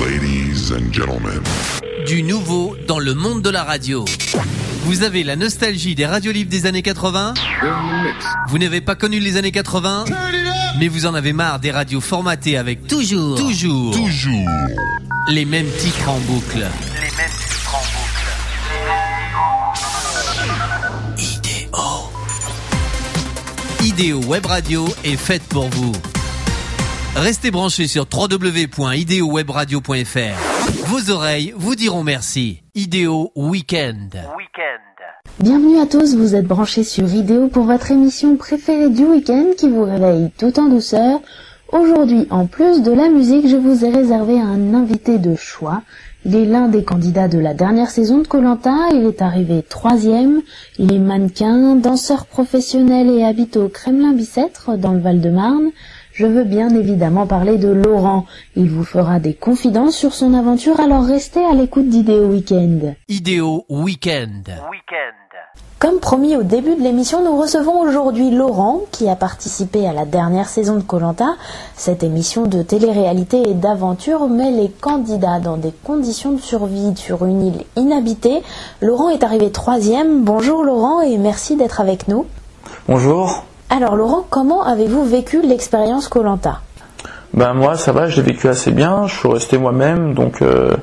Ladies and gentlemen. Du nouveau dans le monde de la radio. Vous avez la nostalgie des radios libres des années 80 Vous n'avez pas connu les années 80 Mais vous en avez marre des radios formatées avec toujours, toujours, Toujours. les mêmes titres en boucle. Les mêmes titres en boucle. Idéo. Idéo Web Radio est faite pour vous. Restez branchés sur www.ideowebradio.fr. Vos oreilles vous diront merci. Idéo Weekend. Week-end. Bienvenue à tous, vous êtes branchés sur Idéo pour votre émission préférée du week-end qui vous réveille tout en douceur. Aujourd'hui, en plus de la musique, je vous ai réservé un invité de choix. Il est l'un des candidats de la dernière saison de Colanta, il est arrivé troisième, il est mannequin, danseur professionnel et habite au Kremlin-Bicêtre dans le Val-de-Marne. Je veux bien évidemment parler de Laurent. Il vous fera des confidences sur son aventure, alors restez à l'écoute d'Idéo Weekend. Idéo Weekend. Week-end. Comme promis au début de l'émission, nous recevons aujourd'hui Laurent qui a participé à la dernière saison de Colanta. Cette émission de télé-réalité et d'aventure met les candidats dans des conditions de survie sur une île inhabitée. Laurent est arrivé troisième. Bonjour Laurent et merci d'être avec nous. Bonjour. Alors Laurent, comment avez-vous vécu l'expérience Colanta? Ben moi ça va, je l'ai vécu assez bien, je suis resté moi-même, donc euh,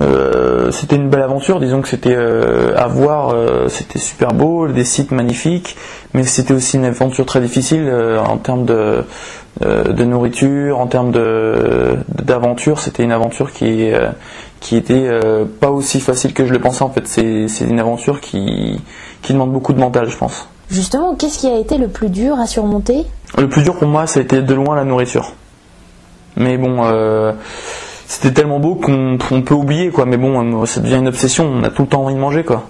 euh, c'était une belle aventure, disons que c'était euh, à voir, c'était super beau, des sites magnifiques, mais c'était aussi une aventure très difficile en termes de, nourriture, en termes d'aventure, c'était une aventure qui qui était pas aussi facile que je le pensais en fait, c'est c'est une aventure qui qui demande beaucoup de mental je pense. Justement, qu'est-ce qui a été le plus dur à surmonter? Le plus dur pour moi, ça a été de loin la nourriture. Mais bon, euh, c'était tellement beau qu'on on peut oublier, quoi. Mais bon, euh, ça devient une obsession. On a tout le temps envie de manger, quoi.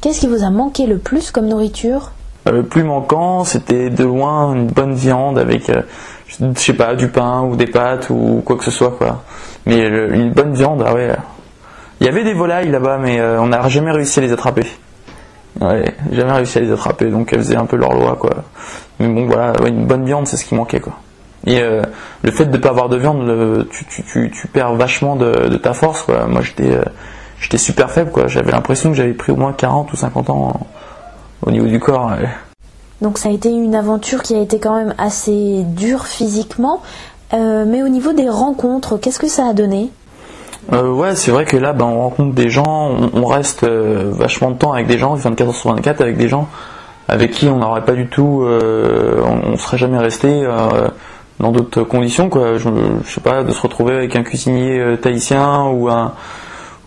Qu'est-ce qui vous a manqué le plus comme nourriture? Euh, Le plus manquant, c'était de loin une bonne viande avec, euh, je sais pas, du pain ou des pâtes ou quoi que ce soit, quoi. Mais le- une bonne viande, ah ouais. Il y avait des volailles là-bas, mais euh, on n'a jamais réussi à les attraper. Ouais, jamais réussi à les attraper, donc elles faisaient un peu leur loi, quoi. Mais bon, voilà, une bonne viande, c'est ce qui manquait, quoi. Et euh, le fait de ne pas avoir de viande, tu, tu, tu, tu perds vachement de, ta force, quoi. Moi, j'étais euh, j'étais super faible, quoi. J'avais l'impression que j'avais pris au moins 40 ou 50 ans au niveau du corps. Donc ça a été une aventure qui a été quand même assez dure physiquement. Euh, mais au niveau des rencontres, qu'est-ce que ça a donné? Euh, ouais, c'est vrai que là, ben, on rencontre des gens, on, on reste euh, vachement de temps avec des gens, 24 heures sur 24 avec des gens avec qui on n'aurait pas du tout, euh, on, serait jamais resté euh, dans d'autres conditions, quoi. Je, je sais pas, de se retrouver avec un cuisinier euh, tahitien ou un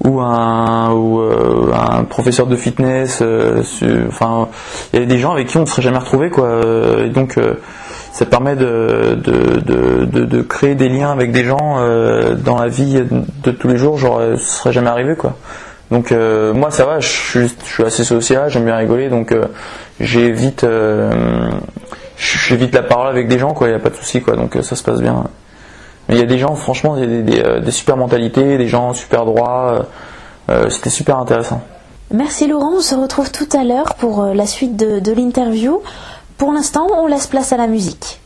ou un ou euh, un professeur de fitness. su- enfin, il y a des gens avec qui on ne serait jamais retrouvé, quoi. Et donc ça permet de, de, de, de, créer des liens avec des gens euh, dans la vie de tous les jours, genre euh, ce serait jamais arrivé quoi. Donc euh, moi ça va, je suis, assez social, j'aime bien rigoler, donc euh, j'évite euh, j'évite la parole avec des gens quoi, il n'y a pas de souci quoi, donc ça se passe bien. Il y a des gens, franchement, des, des, des super mentalités, des gens super droits, c'était super intéressant. Merci Laurent, on se retrouve tout à l'heure pour la suite de, de l'interview. Pour l'instant, on laisse place à la musique.